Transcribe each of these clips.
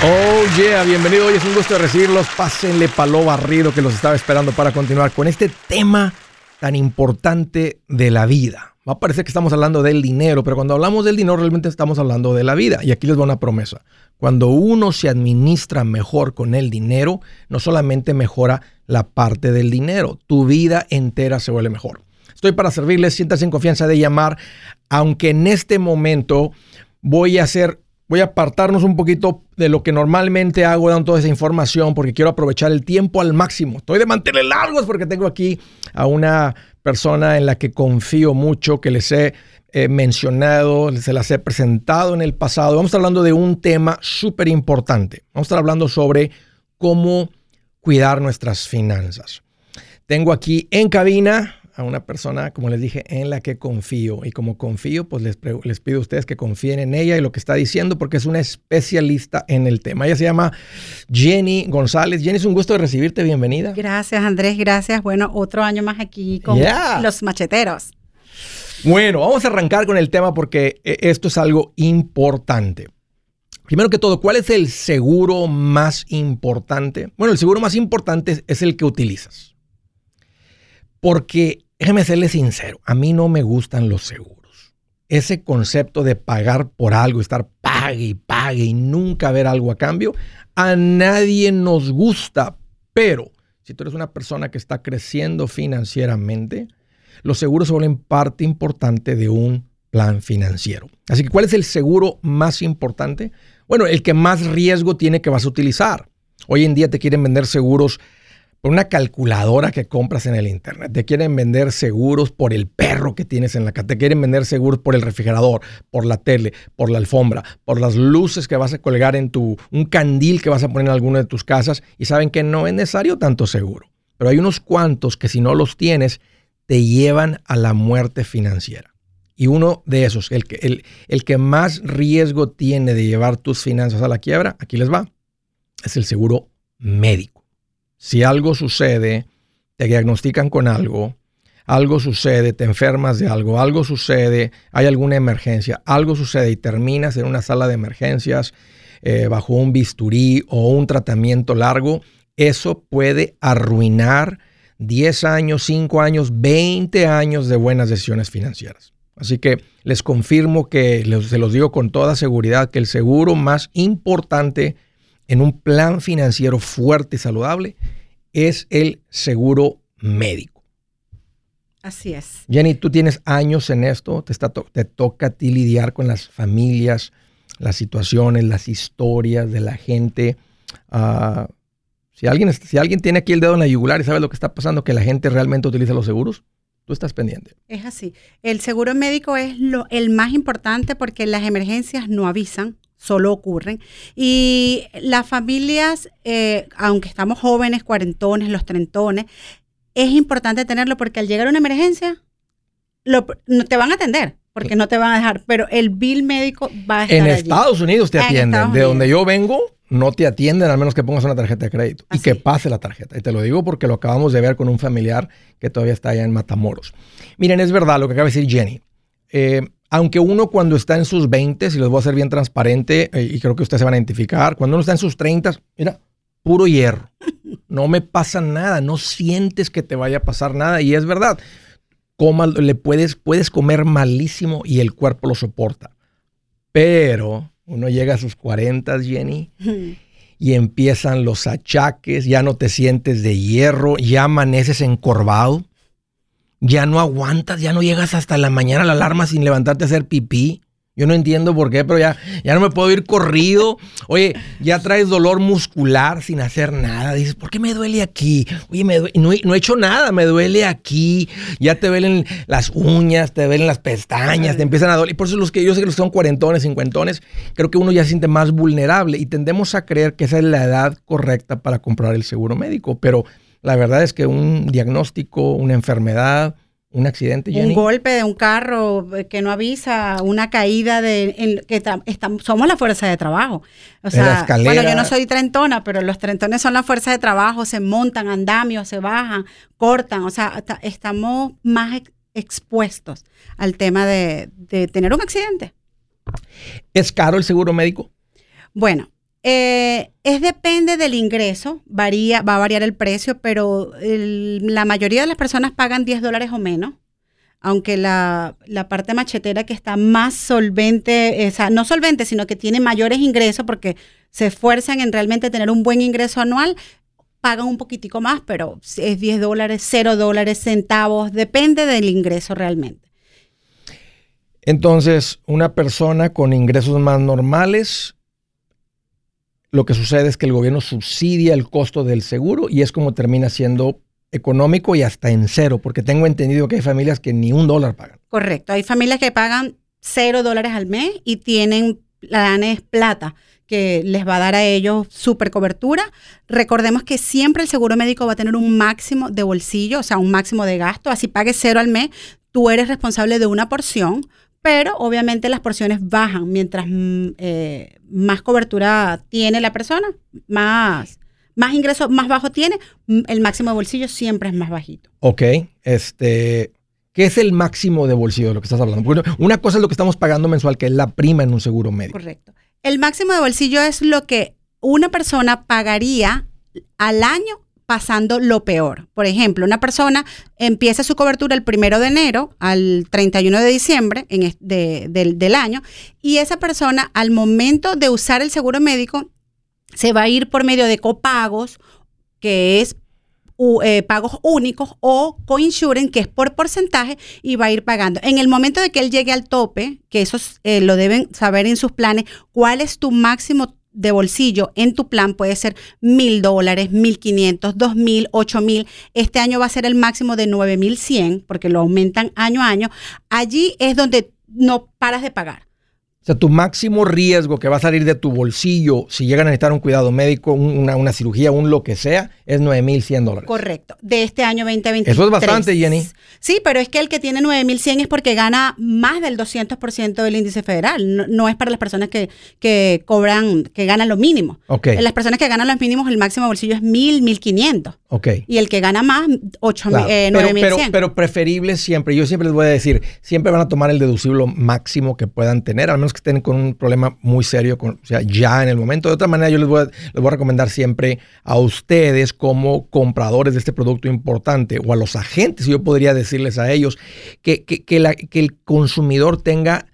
Oh yeah, bienvenido. Hoy es un gusto recibirlos. Pásenle palo barrido que los estaba esperando para continuar con este tema tan importante de la vida. Va a parecer que estamos hablando del dinero, pero cuando hablamos del dinero realmente estamos hablando de la vida. Y aquí les doy una promesa. Cuando uno se administra mejor con el dinero, no solamente mejora la parte del dinero, tu vida entera se vuelve mejor. Estoy para servirles, siéntanse en confianza de llamar, aunque en este momento voy a hacer voy a apartarnos un poquito de lo que normalmente hago dando toda esa información porque quiero aprovechar el tiempo al máximo. Estoy de mantener largos porque tengo aquí a una persona en la que confío mucho, que les he eh, mencionado, se las he presentado en el pasado. Vamos a estar hablando de un tema súper importante. Vamos a estar hablando sobre cómo cuidar nuestras finanzas. Tengo aquí en cabina a una persona, como les dije, en la que confío. Y como confío, pues les, les, pido a ustedes que confíen en ella y lo que está diciendo, porque es una especialista en el tema. Ella se llama Jenny González. Jenny, es un gusto de recibirte. Bienvenida. Gracias, Andrés. Gracias. Bueno, otro año más aquí con los macheteros. Bueno, vamos a arrancar con el tema porque eh, esto es algo importante. Primero que todo, ¿cuál es el seguro más importante? Bueno, el seguro más importante es el que utilizas. Porque déjeme serle sincero, a mí no me gustan los seguros. Ese concepto de pagar por algo, estar pague y pague y nunca ver algo a cambio, a nadie nos gusta. Pero si tú eres una persona que está creciendo financieramente, los seguros se vuelven parte importante de un plan financiero. Así que, ¿cuál es el seguro más importante? Bueno, el que más riesgo tiene que vas a utilizar. Hoy en día te quieren vender seguros por una calculadora que compras en el internet. Te quieren vender seguros por el perro que tienes en la casa. Te quieren vender seguros por el refrigerador, por la tele, por la alfombra, por las luces que vas a colgar en tu, un candil que vas a poner en alguna de tus casas. Y saben que no es necesario tanto seguro. Pero hay unos cuantos que si no los tienes, te llevan a la muerte financiera. Y uno de esos, el que, el, el que más riesgo tiene de llevar tus finanzas a la quiebra, aquí les va, es el seguro médico si algo sucede, te diagnostican con algo, algo sucede, te enfermas de algo, algo sucede, hay alguna emergencia, algo sucede y terminas en una sala de emergencias eh, bajo un bisturí o un tratamiento largo, eso puede arruinar 10 años, 5 años, 20 años de buenas decisiones financieras. Así que les confirmo que se los digo con toda seguridad que el seguro más importante en un plan financiero fuerte y saludable es el seguro médico. Así es. Jenny, tú tienes años en esto, te, está te toca a ti lidiar con las familias, las situaciones, las historias de la gente. Ah, si, alguien, si alguien tiene aquí el dedo en la yugular y sabe lo que está pasando, que la gente realmente utiliza los seguros, tú estás pendiente. Es así. El seguro médico es lo, el más importante porque las emergencias no avisan solo ocurren. Y las familias, eh, aunque estamos jóvenes, cuarentones, los trentones, es importante tenerlo porque al llegar a una emergencia, no te van a atender, porque no te van a dejar, pero el bill médico va a estar En Estados Unidos te atienden. De donde yo vengo, no te atienden a menos que pongas una tarjeta de crédito y que pase la tarjeta. Y te lo digo porque lo acabamos de ver con un familiar que todavía está allá en Matamoros. Miren, es verdad lo que acaba de decir Jenny. Eh, aunque uno cuando está en sus 20, y les voy a ser bien transparente, eh, y creo que ustedes se van a identificar, cuando uno está en sus 30, mira, puro hierro. No me pasa nada, no sientes que te vaya a pasar nada. Y es verdad, Coma, le puedes, puedes comer malísimo y el cuerpo lo soporta. Pero uno llega a sus 40, Jenny, y empiezan los achaques, ya no te sientes de hierro, ya amaneces encorvado ya no aguantas, ya no llegas hasta la mañana a la alarma sin levantarte a hacer pipí. Yo no entiendo por qué, pero ya, ya no me puedo ir corrido. Oye, ya traes dolor muscular sin hacer nada. Dices, ¿por qué me duele aquí? Oye, me no, he, hecho nada, me duele aquí. Ya te duelen las uñas, te duelen las pestañas, te empiezan a doler. Y por eso los que yo sé que los son cuarentones, cincuentones, creo que uno ya se siente más vulnerable y tendemos a creer que esa es la edad correcta para comprar el seguro médico. Pero la verdad es que un diagnóstico, una enfermedad, un accidente, Un golpe de un carro que no avisa, una caída de que somos la fuerza de trabajo. O sea, bueno, yo no soy trentona, pero los trentones son la fuerza de trabajo, se montan andamios, se bajan, cortan, o sea, estamos más expuestos al tema de, de tener un accidente. ¿Es caro el seguro médico? Bueno, Eh, es depende del ingreso, varía, va a variar el precio, pero la mayoría de las personas pagan 10 dólares o menos aunque la, parte machetera que está más solvente, o sea, no solvente, sino que tiene mayores ingresos porque se esfuerzan en realmente tener un buen ingreso anual, pagan un poquitico más, pero es 10 dólares, 0 dólares, centavos, depende del ingreso realmente. Entonces, una persona con ingresos más normales, lo que sucede es que el gobierno subsidia el costo del seguro y es como termina siendo económico y hasta en cero, porque tengo entendido que hay familias que ni un dólar pagan. Correcto, hay familias que pagan cero dólares al mes y tienen planes plata que les va a dar a ellos super cobertura. Recordemos que siempre el seguro médico va a tener un máximo de bolsillo, o sea, un máximo de gasto, así pagues cero al mes, tú eres responsable de una porción, pero obviamente las porciones bajan mientras mm, eh, más cobertura tiene la persona, más más ingreso más bajo tiene, el máximo de bolsillo siempre es más bajito. Ok, este, ¿qué es el máximo de bolsillo de lo que estás hablando? Porque una cosa es lo que estamos pagando mensual, que es la prima en un seguro médico. Correcto. El máximo de bolsillo es lo que una persona pagaría al año pasando lo peor. Por ejemplo, una persona empieza su cobertura el primero de enero al 31 de diciembre en del año y esa persona al momento de usar el seguro médico se va a ir por medio de copagos, que es eh, pagos únicos, o coinsurance, que es por porcentaje, y va a ir pagando. En el momento de que él llegue al tope, que eso eh, lo deben saber en sus planes, cuál es tu máximo de bolsillo en tu plan puede ser mil dólares, mil quinientos, dos mil, ocho mil. Este año va a ser el máximo de nueve mil cien, porque lo aumentan año a año. Allí es donde no paras de pagar. Sea, tu máximo riesgo que va a salir de tu bolsillo si llegan a necesitar un cuidado médico, una, una cirugía, un lo que sea, es 9.100 dólares. Correcto, de este año 2023. Eso es bastante, Jenny. Sí, pero es que el que tiene 9.100 es porque gana más del 200% del índice federal. No, es para las personas que, que, cobran, que ganan lo mínimo. Ok. Las personas que ganan los mínimos, el máximo bolsillo es 1.000, 1.500. Ok. Y el que gana más, 8, claro. eh, pero, pero, pero, preferible siempre, yo siempre les voy a decir, siempre van a tomar el deducible máximo que puedan tener, al menos que estén con un problema muy serio, o sea, ya en el momento. De otra manera, yo les voy, a, les voy a recomendar siempre a ustedes como compradores de este producto importante o a los agentes, yo podría decirles a ellos, que, que, que, que el consumidor tenga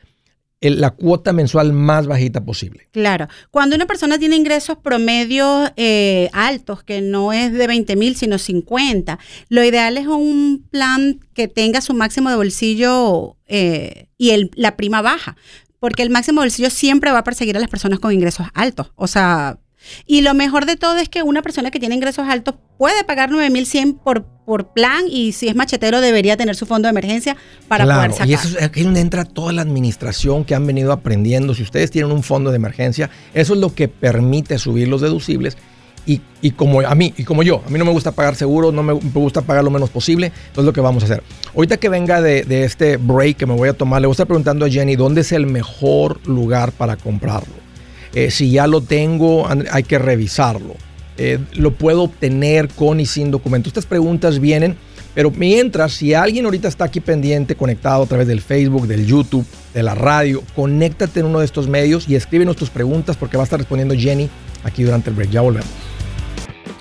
la cuota mensual más bajita posible. Claro. Cuando una persona tiene ingresos promedios eh, altos, que no es de 20 mil, sino 50, lo ideal es un plan que tenga su máximo de bolsillo eh, y el, la prima baja porque el máximo bolsillo siempre va a perseguir a las personas con ingresos altos. O sea, y lo mejor de todo es que una persona que tiene ingresos altos puede pagar 9100 por por plan y si es machetero debería tener su fondo de emergencia para poder sacar. Y eso es aquí donde entra toda la administración que han venido aprendiendo. Si ustedes tienen un fondo de emergencia, eso es lo que permite subir los deducibles y, como a mí, y como yo, a mí no me gusta pagar seguro, no me, gusta pagar lo menos posible, entonces lo que vamos a hacer. Ahorita que venga de, este break que me voy a tomar, le voy a estar preguntando a Jenny dónde es el mejor lugar para comprarlo. Eh, si ya lo tengo, hay que revisarlo. Eh, lo puedo obtener con y sin documento. Estas preguntas vienen, pero mientras, si alguien ahorita está aquí pendiente, conectado a través del Facebook, del YouTube, de la radio, conéctate en uno de estos medios y escríbenos tus preguntas porque va a estar respondiendo Jenny aquí durante el break. Ya volvemos.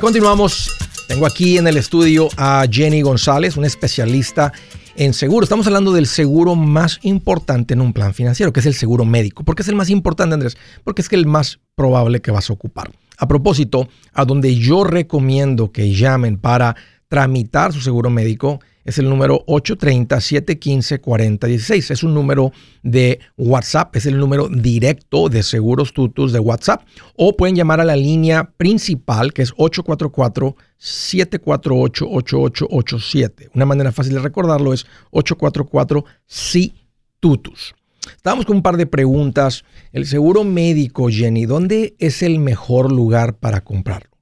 Continuamos. Tengo aquí en el estudio a Jenny González, una especialista en seguro. Estamos hablando del seguro más importante en un plan financiero, que es el seguro médico. ¿Por qué es el más importante, Andrés? Porque es que el más probable que vas a ocupar. A propósito, a donde yo recomiendo que llamen para tramitar su seguro médico es el número 830-715-4016. Es un número de WhatsApp, es el número directo de Seguros Tutus de WhatsApp. O pueden llamar a la línea principal que es 844-748-8887. Una manera fácil de recordarlo es 844-SI-TUTUS. Estábamos con un par de preguntas. El seguro médico, Jenny, ¿dónde es el mejor lugar para comprarlo?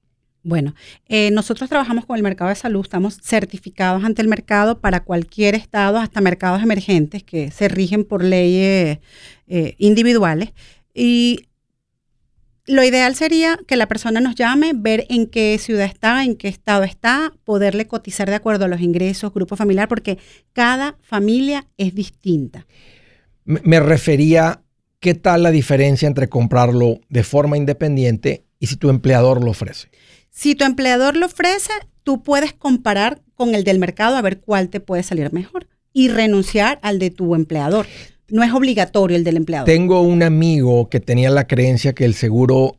Bueno, eh, nosotros trabajamos con el mercado de salud, estamos certificados ante el mercado para cualquier estado, hasta mercados emergentes que se rigen por leyes eh, individuales. Y lo ideal sería que la persona nos llame, ver en qué ciudad está, en qué estado está, poderle cotizar de acuerdo a los ingresos, grupo familiar, porque cada familia es distinta. Me refería, ¿qué tal la diferencia entre comprarlo de forma independiente y si tu empleador lo ofrece? Si tu empleador lo ofrece, tú puedes comparar con el del mercado a ver cuál te puede salir mejor y renunciar al de tu empleador. No es obligatorio el del empleador. Tengo un amigo que tenía la creencia que el seguro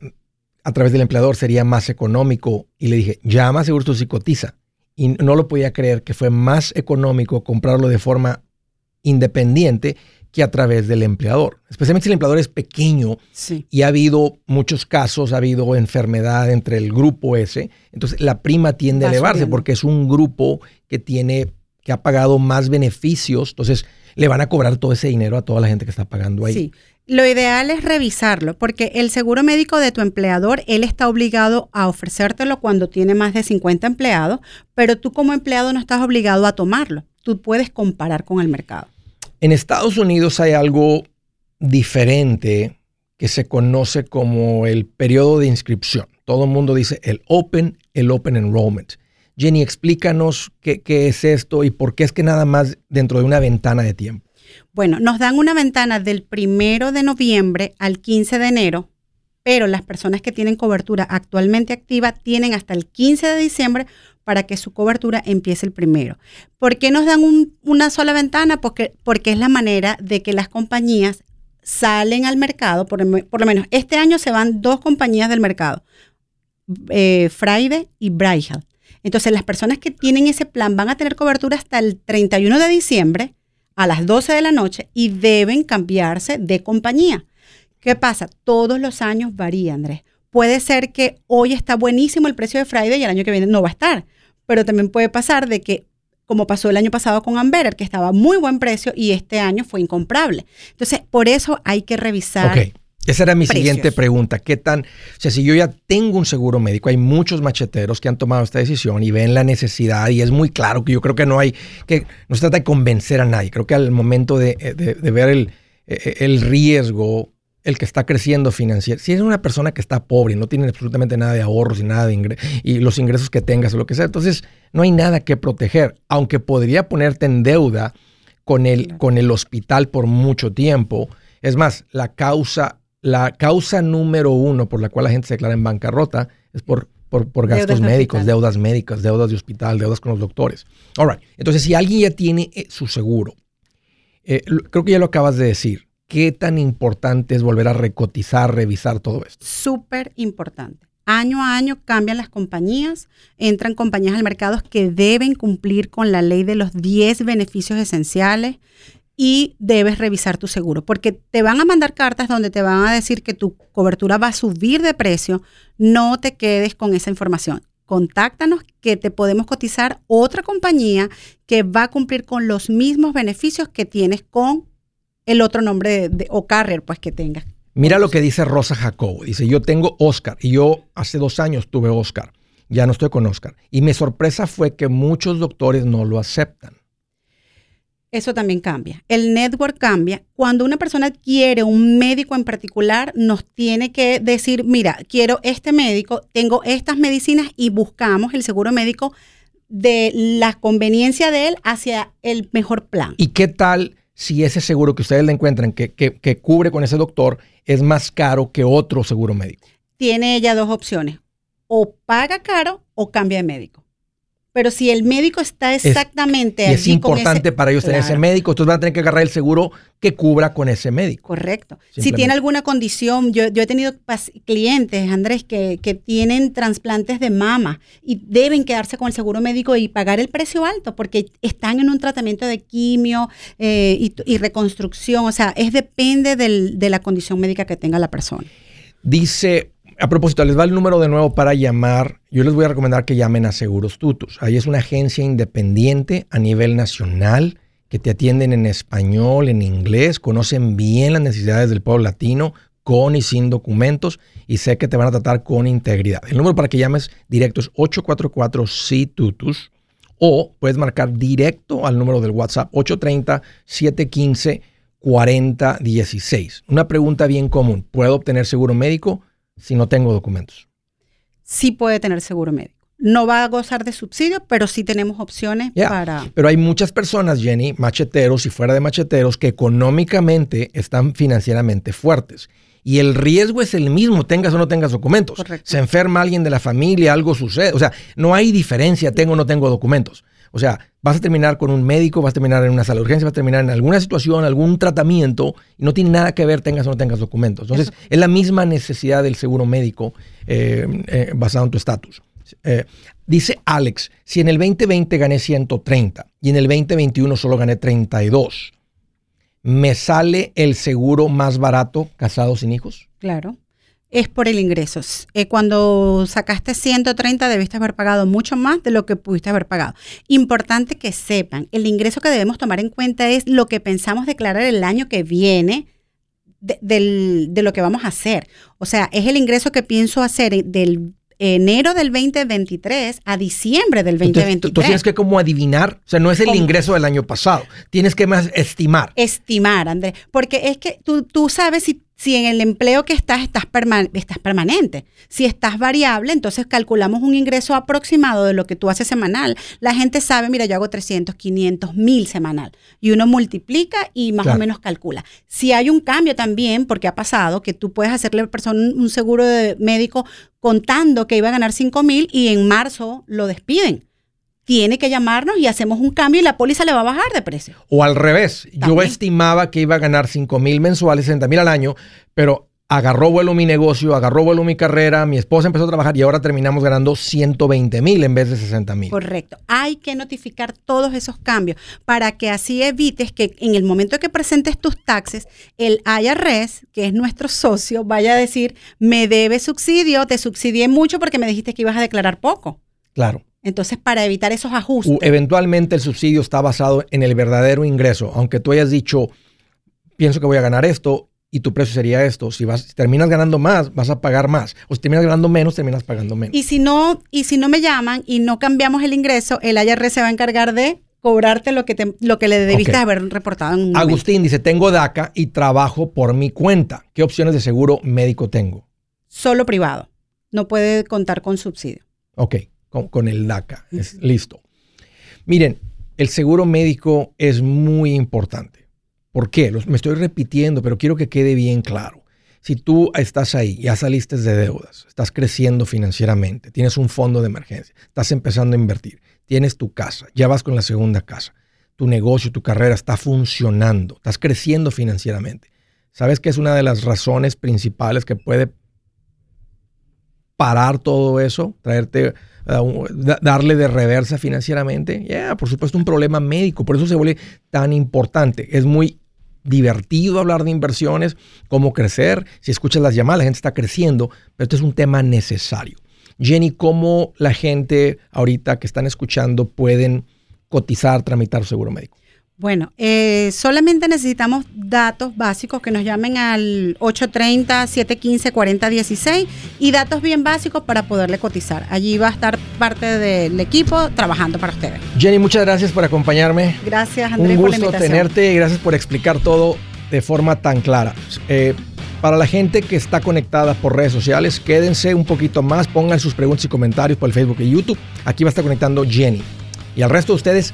a través del empleador sería más económico y le dije, llama a Seguros y cotiza. Y no lo podía creer que fue más económico comprarlo de forma independiente que a través del empleador. Especialmente si el empleador es pequeño y ha habido muchos casos, ha habido enfermedad entre el grupo ese. Entonces la prima tiende a elevarse porque es un grupo que tiene, que ha pagado más beneficios. Entonces le van a cobrar todo ese dinero a toda la gente que está pagando ahí. Sí. Lo ideal es revisarlo, porque el seguro médico de tu empleador, él está obligado a ofrecértelo cuando tiene más de 50 empleados, pero tú como empleado no estás obligado a tomarlo. Tú puedes comparar con el mercado. En Estados Unidos hay algo diferente que se conoce como el periodo de inscripción. Todo el mundo dice el Open, el Open Enrollment. Jenny, explícanos qué, es esto y por qué es que nada más dentro de una ventana de tiempo. Bueno, nos dan una ventana del primero de noviembre al 15 de enero, pero las personas que tienen cobertura actualmente activa tienen hasta el 15 de diciembre para que su cobertura empiece el primero. ¿Por qué nos dan una sola ventana? Porque, porque es la manera de que las compañías salen al mercado, por, lo menos este año se van dos compañías del mercado, eh, Friday y Brighal. Entonces las personas que tienen ese plan van a tener cobertura hasta el 31 de diciembre a las 12 de la noche y deben cambiarse de compañía. ¿Qué pasa? Todos los años varía, Andrés. Puede ser que hoy está buenísimo el precio de Friday y el año que viene no va a estar pero también puede pasar de que, como pasó el año pasado con Amberer, que estaba a muy buen precio y este año fue incomprable. Entonces, por eso hay que revisar. Ok, esa era mi siguiente pregunta. ¿Qué tan, o sea, si yo ya tengo un seguro médico, hay muchos macheteros que han tomado esta decisión y ven la necesidad y es muy claro que yo creo que no hay, que no se trata de convencer a nadie. Creo que al momento de, de ver el, el riesgo el que está creciendo financieramente. Si es una persona que está pobre y no tiene absolutamente nada de ahorros y nada de ingresos, y los ingresos que tengas o lo que sea, entonces no hay nada que proteger, aunque podría ponerte en deuda con el, con el hospital por mucho tiempo. Es más, la causa, la causa número uno por la cual la gente se declara en bancarrota es por, por, gastos médicos, deudas médicas, deudas de hospital, deudas con los doctores. All right. Entonces, si alguien ya tiene eh, su seguro, Eh, creo que ya lo acabas de decir. ¿Qué tan importante es volver a recotizar, revisar todo esto? Súper importante. Año a año cambian las compañías, entran compañías al mercado que deben cumplir con la ley de los 10 beneficios esenciales y debes revisar tu seguro, porque te van a mandar cartas donde te van a decir que tu cobertura va a subir de precio, no te quedes con esa información. Contáctanos que te podemos cotizar otra compañía que va a cumplir con los mismos beneficios que tienes con el otro nombre de, o carrier pues que tengas. Mira lo que dice Rosa Jacobo. Dice, yo tengo Oscar y yo hace dos años tuve Oscar. Ya no estoy con Oscar. Y mi sorpresa fue que muchos doctores no lo aceptan eso también cambia. El network cambia. Cuando una persona quiere un médico en particular, nos tiene que decir, mira, quiero este médico, tengo estas medicinas y buscamos el seguro médico de la conveniencia de él hacia el mejor plan. ¿Y qué tal si ese seguro que ustedes le encuentran que, que cubre con ese doctor es más caro que otro seguro médico? Tiene ella dos opciones. O paga caro o cambia de médico. Pero si el médico está exactamente es, es importante para ellos tener ese médico, entonces van a tener que agarrar el seguro que cubra con ese médico. Correcto. Si tiene alguna condición, yo, he tenido clientes, Andrés, que, tienen trasplantes de mama y deben quedarse con el seguro médico y pagar el precio alto porque están en un tratamiento de quimio eh, y, reconstrucción. O sea, es depende de la condición médica que tenga la persona. Dice a propósito, les va el número de nuevo para llamar. Yo les voy a recomendar que llamen a Seguros Tutus. Ahí es una agencia independiente a nivel nacional que te atienden en español, en inglés, conocen bien las necesidades del pueblo latino, con y sin documentos, y sé que te van a tratar con integridad. El número para que llames directo es 844-SI-TUTUS o puedes marcar directo al número del WhatsApp 830-715-4016. Una pregunta bien común, ¿puedo obtener seguro médico? Si no tengo documentos? Sí puede tener seguro médico. No va a gozar de subsidio, pero sí tenemos opciones para... Pero hay muchas personas, Jenny, macheteros y fuera de macheteros, que económicamente están financieramente fuertes. Y el riesgo es el mismo, tengas o no tengas documentos. Se enferma alguien de la familia, algo sucede. O sea, no hay diferencia, tengo o no tengo documentos. O sea, vas a terminar con un médico, vas a terminar en una sala de urgencia, vas a terminar en alguna situación, algún tratamiento, y no tiene nada que ver tengas o no tengas documentos. Entonces, es la misma necesidad del seguro médico eh, eh, basado en tu estatus. Eh, dice Alex, si en el 2020 gané 130 y en el 2021 solo gané 32, ¿me sale el seguro más barato casado sin hijos? Claro es por el ingreso. Eh, cuando sacaste 130 debiste haber pagado mucho más de lo que pudiste haber pagado. Importante que sepan, el ingreso que debemos tomar en cuenta es lo que pensamos declarar el año que viene de, de lo que vamos a hacer. O sea, es el ingreso que pienso hacer del enero del 2023 a diciembre del 2023. Tú, tienes que como adivinar, o sea, no es el ingreso del año pasado, tienes que más estimar. Estimar, Andrés, porque es que tú, tú sabes si si en el empleo que estás estás, estás permanente. Si estás variable, entonces calculamos un ingreso aproximado de lo que tú haces semanal. La gente sabe, mira, yo hago 300, 500, 1000 semanal. Y uno multiplica y más o menos calcula. Si hay un cambio también, porque ha pasado, que tú puedes hacerle a la persona un seguro de médico contando que iba a ganar 5 mil y en marzo lo despiden tiene que llamarnos y hacemos un cambio y la póliza le va a bajar de precio. O al revés, yo estimaba que iba a ganar 5 mil mensuales, 60 mil al año, pero agarró vuelo mi negocio, agarró vuelo mi carrera, mi esposa empezó a trabajar y ahora terminamos ganando 120 mil en vez de 60 mil. Correcto. Hay que notificar todos esos cambios para que así evites que en el momento que presentes tus taxes, el IRS, que es nuestro socio, vaya a decir, me debe subsidio, te subsidié mucho porque me dijiste que ibas a declarar poco. Claro. Entonces, para evitar esos ajustes. Eventualmente el subsidio está basado en el verdadero ingreso. Aunque tú hayas dicho, pienso que voy a ganar esto y tu precio sería esto. Si, vas, terminas ganando más, vas a pagar más. O si terminas ganando menos, terminas pagando menos. Y si no, y si no me llaman y no cambiamos el ingreso, el IRS se va a encargar de cobrarte lo que, te, lo que le debiste haber reportado en un Agustín dice, tengo DACA y trabajo por mi cuenta. ¿Qué opciones de seguro médico tengo? Solo privado. No puede contar con subsidio. Ok con, el DACA. Es listo. Miren, el seguro médico es muy importante. ¿Por qué? me estoy repitiendo, pero quiero que quede bien claro. Si tú estás ahí, ya saliste de deudas, estás creciendo financieramente, tienes un fondo de emergencia, estás empezando a invertir, tienes tu casa, ya vas con la segunda casa, tu negocio, tu carrera está funcionando, estás creciendo financieramente. ¿Sabes que es una de las razones principales que puede parar todo eso, traerte, darle de reversa financieramente? Ya, por supuesto, un problema médico, por eso se vuelve tan importante. Es muy divertido hablar de inversiones, cómo crecer. Si escuchas las llamadas, la gente está creciendo, pero esto es un tema necesario. Jenny, ¿cómo la gente ahorita que están escuchando pueden cotizar, tramitar seguro médico? Bueno, eh, solamente necesitamos datos básicos que nos llamen al 830-715-4016 y datos bien básicos para poderle cotizar. Allí va a estar parte del equipo trabajando para ustedes. Jenny, muchas gracias por acompañarme. Gracias, Andrés. Un gusto tenerte y gracias por explicar todo de forma tan clara. Eh, para la gente que está conectada por redes sociales, quédense un poquito más, pongan sus preguntas y comentarios por el Facebook y YouTube. Aquí va a estar conectando Jenny. Y al resto de ustedes,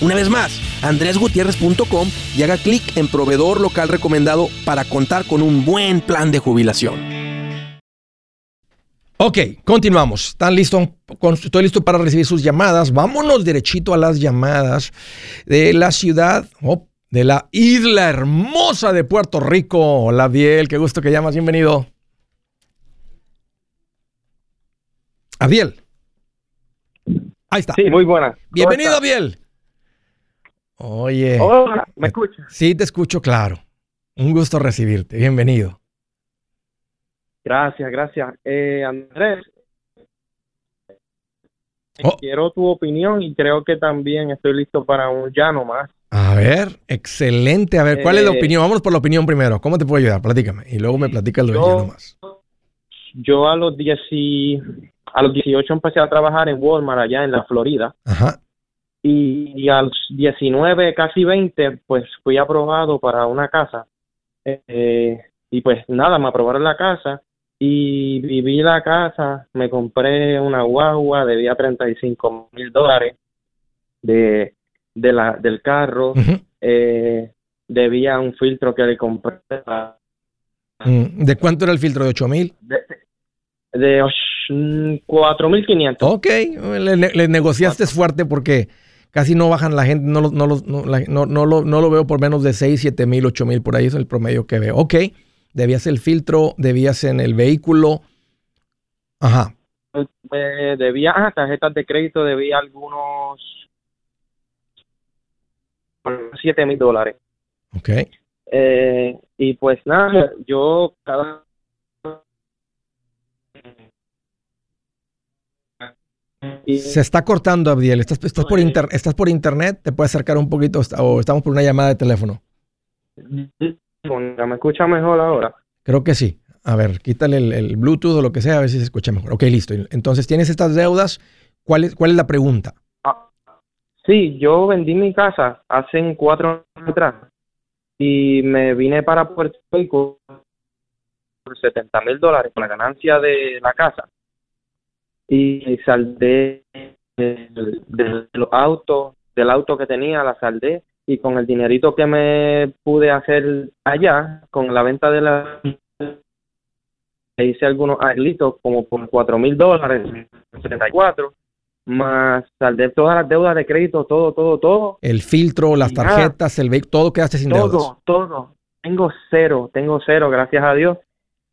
Una vez más, andresgutierrez.com y haga clic en proveedor local recomendado para contar con un buen plan de jubilación. Ok, continuamos. ¿Están listos? Estoy listo para recibir sus llamadas. Vámonos derechito a las llamadas de la ciudad, oh, de la isla hermosa de Puerto Rico. Hola, Biel, qué gusto que llamas. Bienvenido. Abiel. Ahí está. Sí, muy buena. Bienvenido, Abiel. Oye. Hola, ¿me escuchas? Sí, te escucho claro. Un gusto recibirte. Bienvenido. Gracias, gracias. Eh, Andrés, oh. quiero tu opinión y creo que también estoy listo para un ya más. A ver, excelente. A ver, ¿cuál es la eh, opinión? Vamos por la opinión primero. ¿Cómo te puedo ayudar? Platícame. Y luego me platicas lo de ya más. Yo a los, a los 18 empecé a trabajar en Walmart allá en la Florida. Ajá y, a los 19, casi 20, pues fui aprobado para una casa. Eh, y pues nada, me aprobaron la casa y viví la casa, me compré una guagua, debía 35 mil dólares de, de la, del carro, eh, debía un filtro que le compré. Mm, ¿De cuánto era el filtro? ¿De 8 mil? De, de 4.500. Ok, le, le negociaste fuerte porque casi no bajan la gente, no, no, no, no, lo, no lo veo por menos de 6, 7 mil, 8 mil, por ahí es el promedio que veo. Ok, debías el filtro, debías en el vehículo. Ajá. Eh, debía ah, tarjetas de crédito, debía algunos 7 mil dólares. Ok. Eh, y pues nada, yo cada Se está cortando, Abdiel. ¿Estás, estás, por ¿Estás por internet? ¿Te puedes acercar un poquito o estamos por una llamada de teléfono? ¿Me escucha mejor ahora? Creo que sí. A ver, quítale el, Bluetooth o lo que sea, a ver si se escucha mejor. Ok, listo. Entonces, ¿tienes estas deudas? ¿Cuál es, cuál es la pregunta? Ah, sí, yo vendí mi casa hace cuatro años atrás y me vine para Puerto Rico por 70 mil dólares con la ganancia de la casa y saldé del, del, auto, del auto que tenía, la saldé y con el dinerito que me pude hacer allá, con la venta de la hice algunos arlitos como por cuatro mil dólares, 74, más saldé todas las deudas de crédito, todo, todo, todo. El filtro, las tarjetas, el vehículo, todo quedaste sin todo, deudas. Todo, todo. Tengo cero, tengo cero, gracias a Dios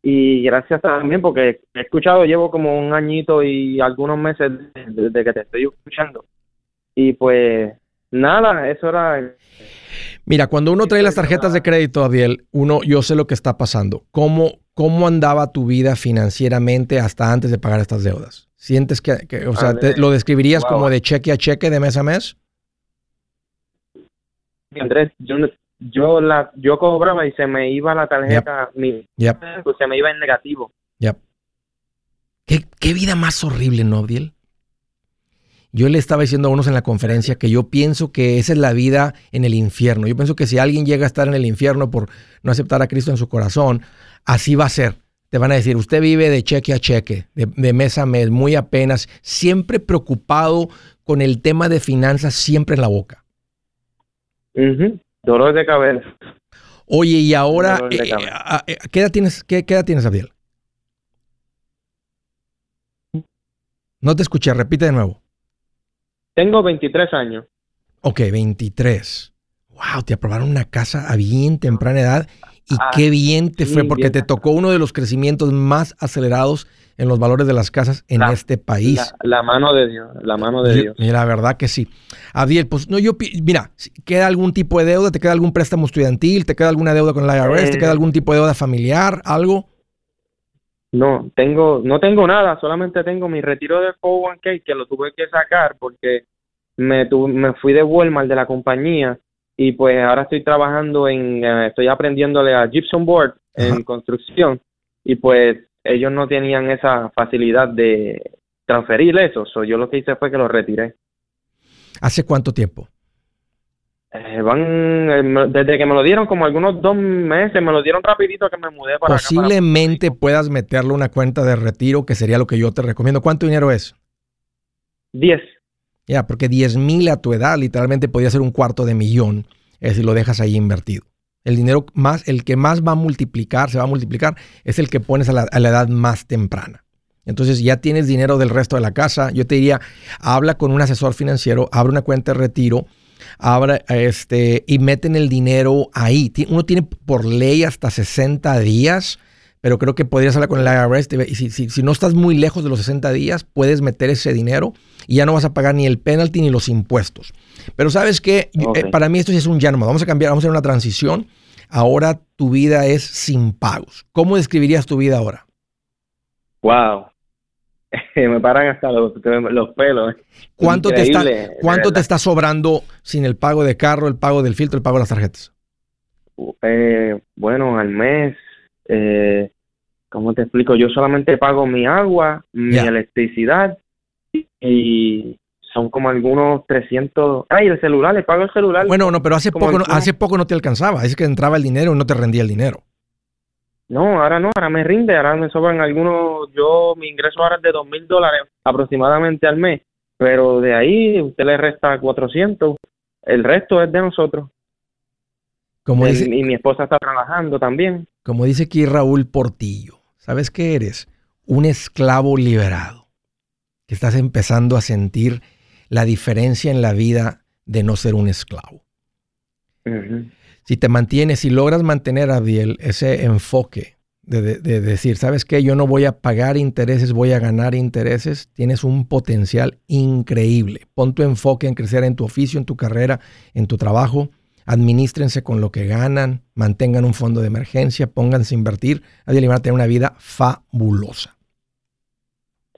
y gracias también porque he escuchado, llevo como un añito y algunos meses desde que te estoy escuchando. Y pues nada, eso era... Mira, cuando uno trae las tarjetas de crédito, Adiel, uno, yo sé lo que está pasando. ¿Cómo, cómo andaba tu vida financieramente hasta antes de pagar estas deudas? ¿Sientes que, que o sea, te- lo describirías Wow. como de cheque a cheque, de mes a mes? Andrés, yo, no- yo, la, yo cobraba y se me iba la tarjeta, mi, Yep, pues se me iba en negativo. yep. ¿Qué, qué vida más horrible, ¿no, Adiel? Yo le estaba diciendo a unos en la conferencia que yo pienso que esa es la vida en el infierno. Yo pienso que si alguien llega a estar en el infierno por no aceptar a Cristo en su corazón, así va a ser. Te van a decir, usted vive de cheque a cheque, de, de mes a mes, muy apenas, siempre preocupado con el tema de finanzas, siempre en la boca. Dolor de cabeza. Oye, y ahora, eh, eh, ¿qué edad tienes, qué, qué edad tienes, Abdiel? No te escuché, repite de nuevo. Tengo 23 años. Ok, 23. Wow, te aprobaron una casa a bien temprana edad y Ah, qué bien te sí, fue porque bien. te tocó uno de los crecimientos más acelerados en los valores de las casas en La- este país. La, la mano de Dios, la mano de Yo- Dios. y la verdad que sí. Abdiel, pues no, yo, mira, ¿queda algún tipo de deuda? ¿Te queda algún préstamo estudiantil? ¿Te queda alguna deuda con la IRS? ¿Te Eh. queda algún tipo de deuda familiar? ¿Algo? No, tengo, no tengo nada, solamente tengo mi retiro de 401k que lo tuve que sacar porque me, tu- me fui de Walmart de la compañía y pues ahora estoy trabajando en, eh, estoy aprendiéndole a Gypsum Board en Ajá. construcción y pues ellos no tenían esa facilidad de transferir eso, so, yo lo que hice fue que lo retiré. ¿Hace cuánto tiempo? Eh, van, eh, desde que me lo dieron como algunos dos meses, me lo dieron rapidito que me mudé para acá, para Posiblemente puedas meterle una cuenta de retiro, que sería lo que yo te recomiendo. ¿Cuánto dinero es? 10. Ya, porque 10 mil a tu edad literalmente podría ser un cuarto de millón eh, si lo dejas ahí invertido. El dinero más, el que más va a multiplicar, se va a multiplicar, es el que pones a la, edad más temprana. Entonces ya tienes dinero del resto de la casa. Yo te diría, habla con un asesor financiero, abre una cuenta de retiro, abra este y meten el dinero ahí. Uno tiene por ley hasta 60 días, pero creo que podrías hablar con el IRS. Y si, si- si no estás muy lejos de los 60 días, puedes meter ese dinero y ya no vas a pagar ni el penalty ni los impuestos. Pero sabes que Ok. para mí esto sí es un ya. Vamos a cambiar, vamos a hacer una transición. Ahora tu vida es sin pagos. ¿Cómo describirías tu vida ahora? Wow. me paran hasta los, los pelos. ¿Cuánto, te está, ¿cuánto te está sobrando sin el pago de carro, el pago del filtro, el pago de las tarjetas? Eh, bueno, al mes, eh, ¿cómo te explico? Yo solamente pago mi agua, mi electricidad y son como algunos 300. Ay, el celular, le pago el celular. Bueno, no, pero hace Como poco, no, hace poco no te alcanzaba. Es que entraba el dinero y no te rendía el dinero. No, ahora no, ahora me rinde, ahora me sobran algunos. Yo, mi ingreso ahora es de dos mil dólares aproximadamente al mes, pero de ahí usted le resta 400. El resto es de nosotros. Como dice, y mi esposa está trabajando también. como dice aquí Raúl Portillo, ¿sabes qué eres? Un esclavo liberado. Que estás empezando a sentir la diferencia en la vida de no ser un esclavo. Si te mantienes, si logras mantener, Abdiel, ese enfoque de, de- de decir, ¿sabes qué? Yo no voy a pagar intereses, voy a ganar intereses, tienes un potencial increíble. Pon tu enfoque en crecer en tu oficio, en tu carrera, en tu trabajo. Administrense con lo que ganan, mantengan un fondo de emergencia, pónganse a invertir. Y van a tener una vida fabulosa.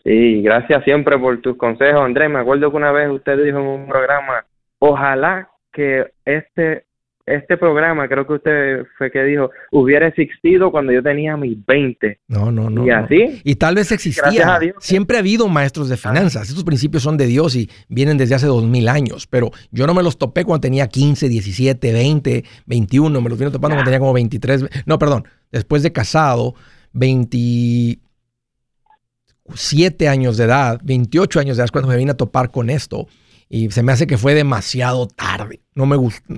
Sí, gracias siempre por tus consejos, Andrés. Me acuerdo que una vez usted dijo en un programa, ojalá que este este programa, creo que usted fue que dijo, hubiera existido cuando yo tenía mis 20. No, no, no. y no. así, Y tal vez existía. a Dios. Siempre ha habido maestros de finanzas. Estos principios son de Dios y vienen desde hace dos mil años. Pero yo no me los topé cuando tenía 15, 17, 20, 21. Me los vino topando cuando tenía como 23. No, perdón. Después de casado, 27 años de edad, 28 años de edad es cuando me vine a topar con esto. Y se me hace que fue demasiado tarde. No me gustó.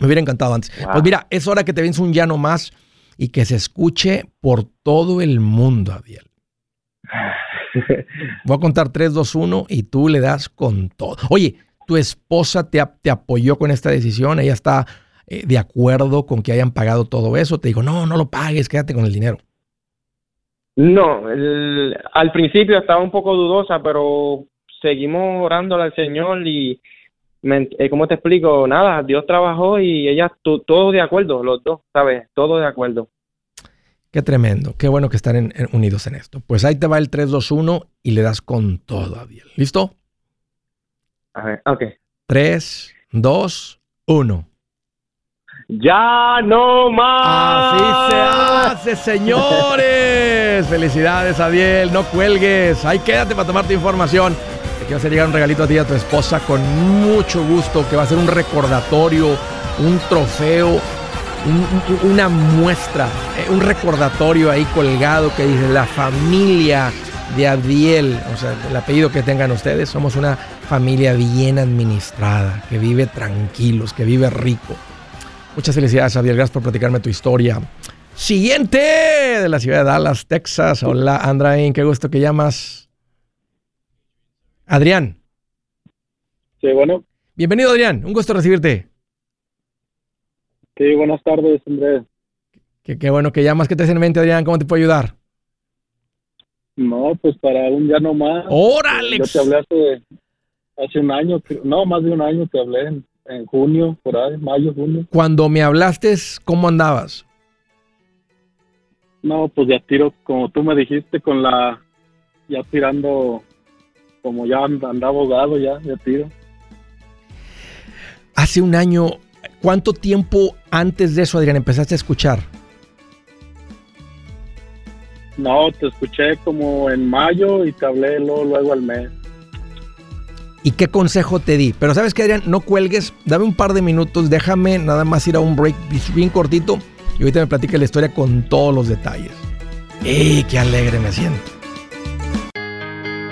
Me hubiera encantado antes. Wow. Pues mira, es hora que te vienes un llano más y que se escuche por todo el mundo, Adiel. Voy a contar 3, 2, 1 y tú le das con todo. Oye, ¿tu esposa te, ap- te apoyó con esta decisión? ¿Ella está eh, de acuerdo con que hayan pagado todo eso? Te digo, no, no lo pagues, quédate con el dinero. no, el- al principio estaba un poco dudosa, pero seguimos orándole al Señor y me- eh, ¿cómo te explico? Nada, Dios trabajó y ella, to- todo de acuerdo, los dos, ¿sabes? Todo de acuerdo. Qué tremendo. Qué bueno que están en- en- unidos en esto. Pues ahí te va el 3, 2, 1 y le das con todo, Adiel. ¿Listo? A ver, ok. 3, 2, 1. ¡Ya no más! Así se hace, señores. Felicidades, Adiel. No cuelgues. Ahí quédate para tomar tu información. Te quiero hacer llegar un regalito a ti y a tu esposa con mucho gusto, que va a ser un recordatorio, un trofeo, un- un- una muestra, eh, un recordatorio ahí colgado que dice la familia de Adiel, o sea, el apellido que tengan ustedes, somos una familia bien administrada, que vive tranquilos, que vive rico. Muchas felicidades, Adiel. Gracias por platicarme tu historia. Siguiente de la ciudad de Dallas, Texas. Hola, Andraín. Qué gusto que llamas. Adrián. Sí, bueno, Bienvenido, Adrián. Un gusto recibirte. sí, buenas tardes, Andrés. Qué, qué bueno que llamas. ¿Qué te hace en mente, Adrián? ¿Cómo te puedo ayudar? No, pues para un día no más. ¡Órale! Yo te hablé hace, hace un año, no, más de un año te hablé, en, en junio, por ahí, mayo, junio. Cuando me hablaste, ¿cómo andabas? No, pues ya tiro, como tú me dijiste, con la, ya tirando, como ya and- andaba abogado, ya, ya tiro. Hace un año. ¿Cuánto tiempo antes de eso, Adrián, empezaste a escuchar? No, te escuché como en mayo y te hablé luego, luego al mes. ¿Y qué consejo te di? Pero sabes que, Adrián, no cuelgues, dame un par de minutos, déjame nada más ir a un break bien cortito y ahorita me platica la historia con todos los detalles. ¡Ey, qué alegre me siento!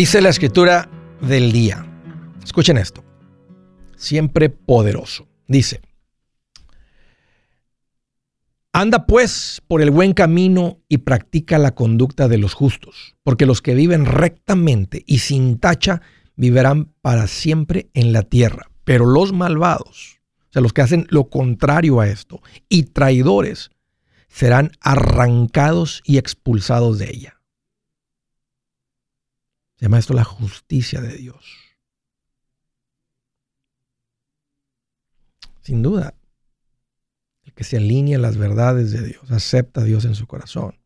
Dice la escritura del día. Escuchen esto. Siempre poderoso. Dice, anda pues por el buen camino y practica la conducta de los justos, porque los que viven rectamente y sin tacha vivirán para siempre en la tierra. Pero los malvados, o sea, los que hacen lo contrario a esto, y traidores, serán arrancados y expulsados de ella. Se llama esto la justicia de Dios. Sin duda, el que se alinea a las verdades de Dios, acepta a Dios en su corazón,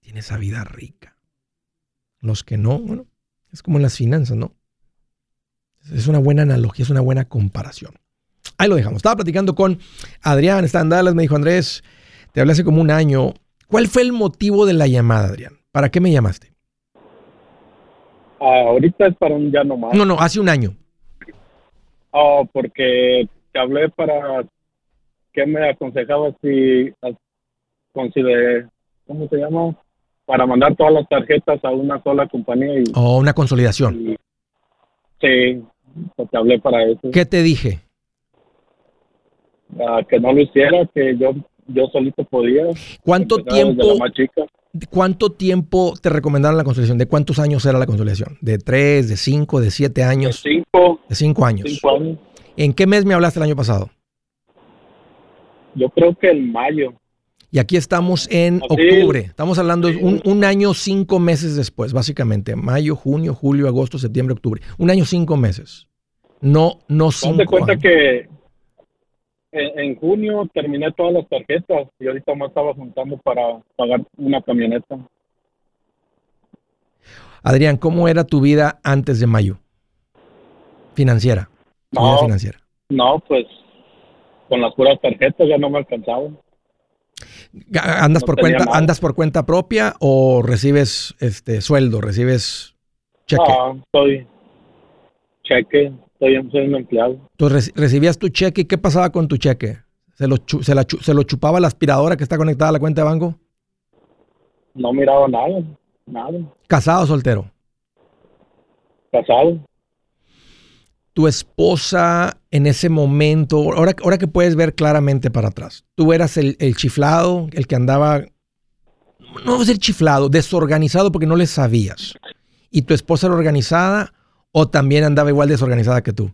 tiene esa vida rica. Los que no, bueno, es como en las finanzas, ¿no? Es una buena analogía, es una buena comparación. Ahí lo dejamos. Estaba platicando con Adrián, está en Dallas, me dijo Andrés, te hablé hace como un año. ¿Cuál fue el motivo de la llamada, Adrián? ¿Para qué me llamaste? Ah, ahorita es para un ya no más. No, no, hace un año. Oh, porque te hablé para que me aconsejabas si consideré, ¿cómo se llama? Para mandar todas las tarjetas a una sola compañía y, O una consolidación. y- sí, pues te hablé para eso. ¿Qué te dije? Ah, que no lo hiciera, que yo yo solito podía. ¿Cuánto tiempo, la más chica. ¿Cuánto tiempo te recomendaron la consolidación? ¿De cuántos años era la consolidación? ¿De tres, de cinco, de siete De años? cinco, De cinco años. cinco años. ¿En qué mes me hablaste el año pasado? Yo creo que en mayo. Y aquí estamos en Así octubre. es. Estamos hablando de Sí. un, un año, cinco meses después, básicamente. Mayo, junio, julio, agosto, septiembre, octubre. Un año, cinco meses. No, no de cinco cuenta años. que en, en junio terminé todas las tarjetas y ahorita más estaba juntando para pagar una camioneta. Adrián, ¿cómo era tu vida antes de mayo? Financiera. Tu vida No. financiera. No, pues con las puras tarjetas ya no me alcanzaban. Ga- ¿Andas No por cuenta, nada. andas por cuenta propia o recibes este sueldo, recibes cheque? Ah, estoy cheque, estoy soy un empleado. Tú reci- recibías tu cheque y ¿qué pasaba con tu cheque? ¿Se lo, se, la chu- ¿Se lo chupaba la aspiradora que está conectada a la cuenta de banco? No miraba nada, nada. ¿Casado o soltero? Casado. Tu esposa en ese momento, ahora, ahora que puedes ver claramente para atrás, tú eras el, el chiflado, el que andaba, no es el chiflado, desorganizado porque no le sabías. ¿Y tu esposa era organizada o también andaba igual desorganizada que tú?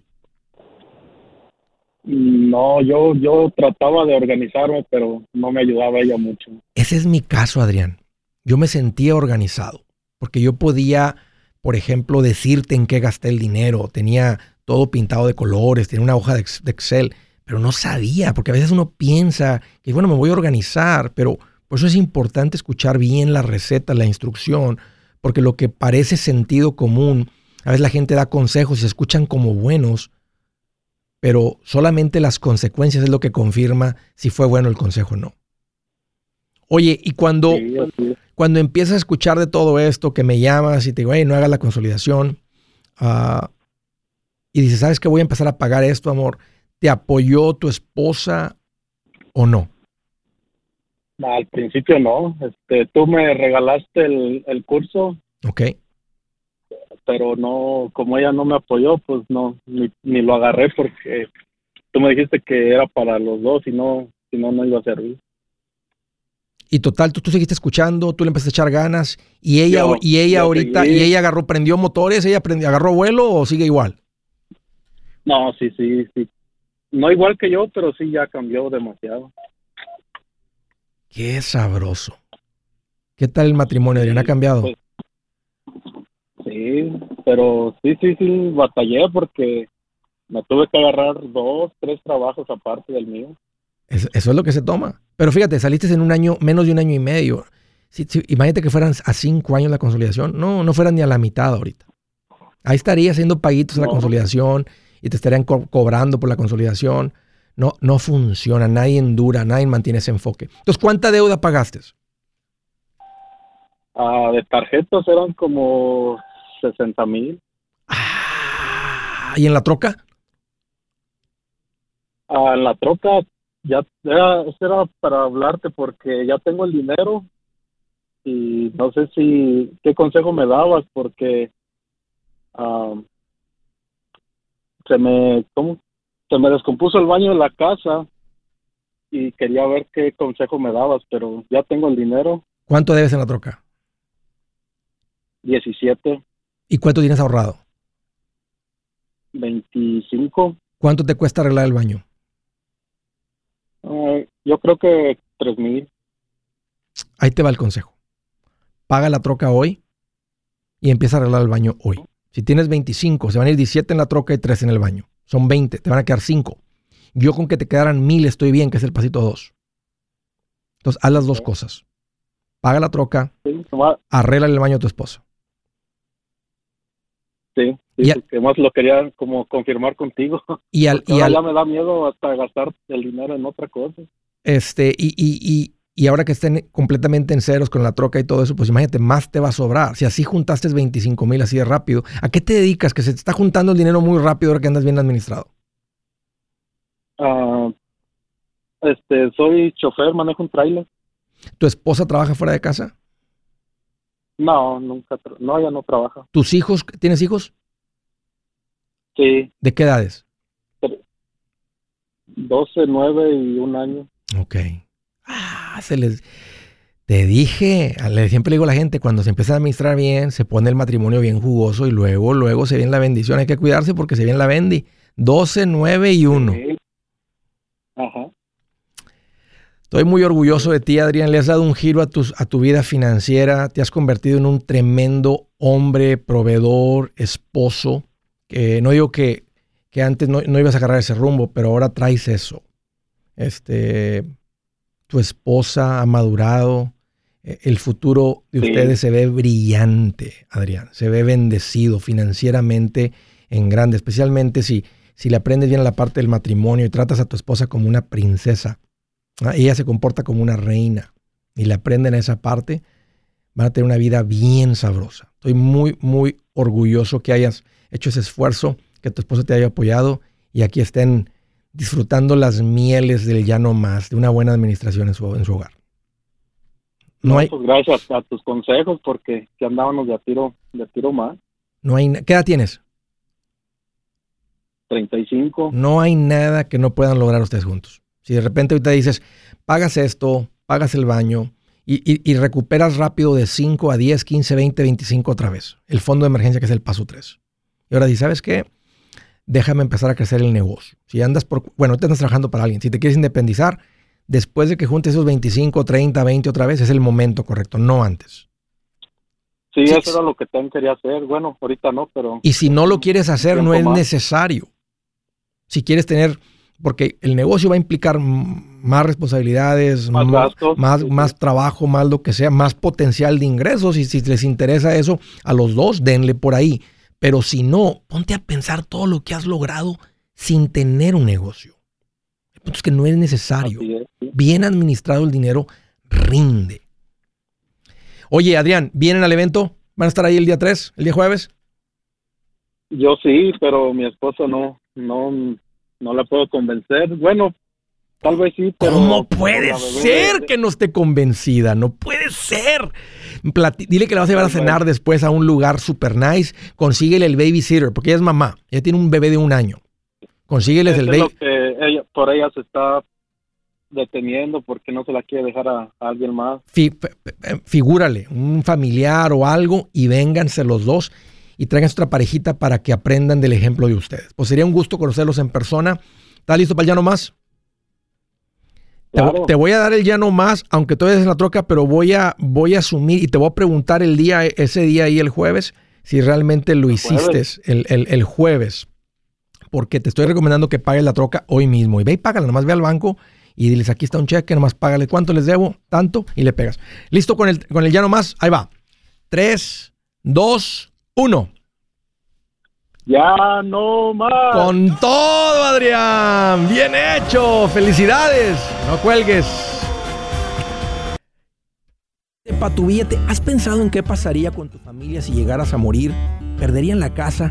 No, yo, yo trataba de organizarme, pero no me ayudaba ella mucho. Ese es mi caso, Adrián. Yo me sentía organizado porque yo podía, por ejemplo, decirte en qué gasté el dinero. Tenía todo pintado de colores, tenía una hoja de de Excel, pero no sabía, porque a veces uno piensa que, bueno, me voy a organizar, pero por eso es importante escuchar bien la receta, la instrucción, porque lo que parece sentido común, a veces la gente da consejos y se escuchan como buenos, pero solamente las consecuencias es lo que confirma si fue bueno el consejo o no. Oye, y cuando, Sí, cuando empiezas a escuchar de todo esto, que me llamas y te digo, hey, no hagas la consolidación, ah, y dices, ¿sabes que voy a empezar a pagar esto, amor? ¿Te apoyó tu esposa o no? Al principio no. Este, tú me regalaste el, el curso, ¿Ok? Pero no, como ella no me apoyó, pues no, ni, ni lo agarré porque tú me dijiste que era para los dos y no, si no, no iba a servir. Y total, tú, tú seguiste escuchando, tú le empezaste a echar ganas y ella, Yo- y ella ahorita, seguí. y ella agarró, prendió motores, ella prendió, agarró vuelo o sigue igual. No, sí, sí, sí. No igual que yo, pero sí ya cambió demasiado. Qué sabroso. ¿Qué tal el matrimonio, Adrián? ¿Ha cambiado? pues, Sí, pero sí, sí, sí, batallé porque me tuve que agarrar dos, tres trabajos aparte del mío. Es- eso es lo que se toma. Pero fíjate, saliste en un año, menos de un año y medio. Imagínate que fueran a cinco años la consolidación. No, no fueran ni a la mitad ahorita. Ahí estaría haciendo paguitos en la No. consolidación y te estarían co- cobrando por la consolidación. No, no funciona. Nadie dura, nadie mantiene ese enfoque. Entonces, ¿cuánta deuda pagaste? Ah, de tarjetas eran como 60 mil. Ah, ¿Y en la troca? Ah, en la troca ya era, era para hablarte porque ya tengo el dinero y no sé si qué consejo me dabas porque ah, se me ¿cómo? se me descompuso el baño de la casa y quería ver qué consejo me dabas pero ya tengo el dinero ¿Cuánto debes en la troca? 17 ¿Y cuánto tienes ahorrado? 25 ¿Cuánto te cuesta arreglar el baño? ah, yo creo que 3 mil Ahí te va el consejo. Paga la troca hoy y empieza a arreglar el baño hoy. Si tienes 25, se van a ir 17 en la troca y 3 en el baño. Son 20, te van a quedar 5. Yo con que te quedaran 1000 estoy bien, que es el pasito 2. Entonces, haz las dos cosas. Paga la troca, sí, arregla el baño a tu esposa. Sí, sí, Ya- porque más lo quería como confirmar contigo Y al, y Ahora al- ya me da miedo hasta gastar el dinero en otra cosa. este, y, y, y, y ahora que estén completamente en ceros con la troca y todo eso, pues imagínate, más te va a sobrar. Si así juntaste 25 mil así de rápido, ¿a qué te dedicas? Que se te está juntando el dinero muy rápido ahora que andas bien administrado. Ah, este, soy chofer, manejo un trailer. ¿Tu esposa trabaja fuera de casa? No, nunca, no, ella no trabaja. ¿Tus hijos? ¿Tienes hijos? Sí, ¿De qué edades? 12, 9 y un año. Ok. Ah, se les... Te dije, le- siempre le digo a la gente, cuando se empieza a administrar bien, se pone el matrimonio bien jugoso y luego, luego se viene la bendición. Hay que cuidarse porque se viene la bendi. 12, 9 y 1. Sí. Ajá. Estoy muy orgulloso de ti, Adrián. Le has dado un giro a, tus, a tu vida financiera. Te has convertido en un tremendo hombre, proveedor, esposo. No digo que, que antes no, no ibas a agarrar ese rumbo, pero ahora traes eso. Este, tu esposa ha madurado. Eh, El futuro de Sí. ustedes se ve brillante, Adrián. Se ve bendecido financieramente en grande, especialmente si, si le aprendes bien a la parte del matrimonio y tratas a tu esposa como una princesa. Ella se comporta como una reina y le aprenden esa parte, van a tener una vida bien sabrosa. Estoy muy, muy orgulloso que hayas hecho ese esfuerzo, que tu esposa te haya apoyado y aquí estén disfrutando las mieles del ya no más, de una buena administración en su, en su hogar. No hay, Pues gracias a tus consejos porque que andábamos de a tiro, de a tiro más. no hay, ¿qué edad tienes? 35. No hay nada que no puedan lograr ustedes juntos. Si de repente ahorita dices, pagas esto, pagas el baño y, y- y recuperas rápido de 5 a 10, 15, 20, 25 otra vez. El fondo de emergencia que es el paso 3. Y ahora dices, ¿sabes qué? Déjame empezar a crecer el negocio. Si andas por, bueno, ahorita andas trabajando para alguien. Si te quieres independizar, después de que juntes esos 25, 30, 20 otra vez, es el momento correcto, no antes. Sí, Sí, eso era lo que también quería hacer. Bueno, ahorita no, pero Y si no lo quieres hacer, no es más. necesario. Si quieres tener, porque el negocio va a implicar más responsabilidades, Más gastos, más, sí, sí. más trabajo, más lo que sea, más potencial de ingresos. Y si les interesa eso, a los dos, denle por ahí. Pero si no, ponte a pensar todo lo que has logrado sin tener un negocio. El punto es que no es necesario. así es, sí. Bien administrado el dinero rinde. Oye, Adrián, ¿vienen al evento? ¿Van a estar ahí el día 3, el día jueves? Yo sí, pero mi esposa no, no, no la puedo convencer. Bueno, tal vez sí, pero... ¿Cómo puede ser que no esté convencida? No puede ser. Plati- Dile que la vas a llevar a cenar después a un lugar super nice. Consíguele el babysitter, porque ella es mamá. Ella tiene un bebé de un año. Consígueles Eso el baby. que ella, por ella se está deteniendo porque no se la quiere dejar a, a alguien más. fi- figúrale, un familiar o algo y vénganse los dos y traigan otra parejita para que aprendan del ejemplo de ustedes. Pues sería un gusto conocerlos en persona. ¿Estás listo para el ya no más? Te, vo- Claro. te voy a dar el ya no más, aunque tú eres en la troca, pero voy a, voy a asumir y te voy a preguntar el día, ese día ahí el jueves, si realmente lo hiciste el, el- el jueves. Porque te estoy recomendando que pagues la troca hoy mismo. Y ve y págala, nomás ve al banco y diles, aquí está un cheque, nomás págale cuánto les debo, tanto, y le pegas. Listo con el, con el ya no más, ahí va. 3, 2, 1. Ya no más. Con todo, Adrián. Bien hecho. Felicidades. No cuelgues. Para tu billete, ¿has pensado en qué pasaría con tu familia si llegaras a morir? ¿Perderían la casa?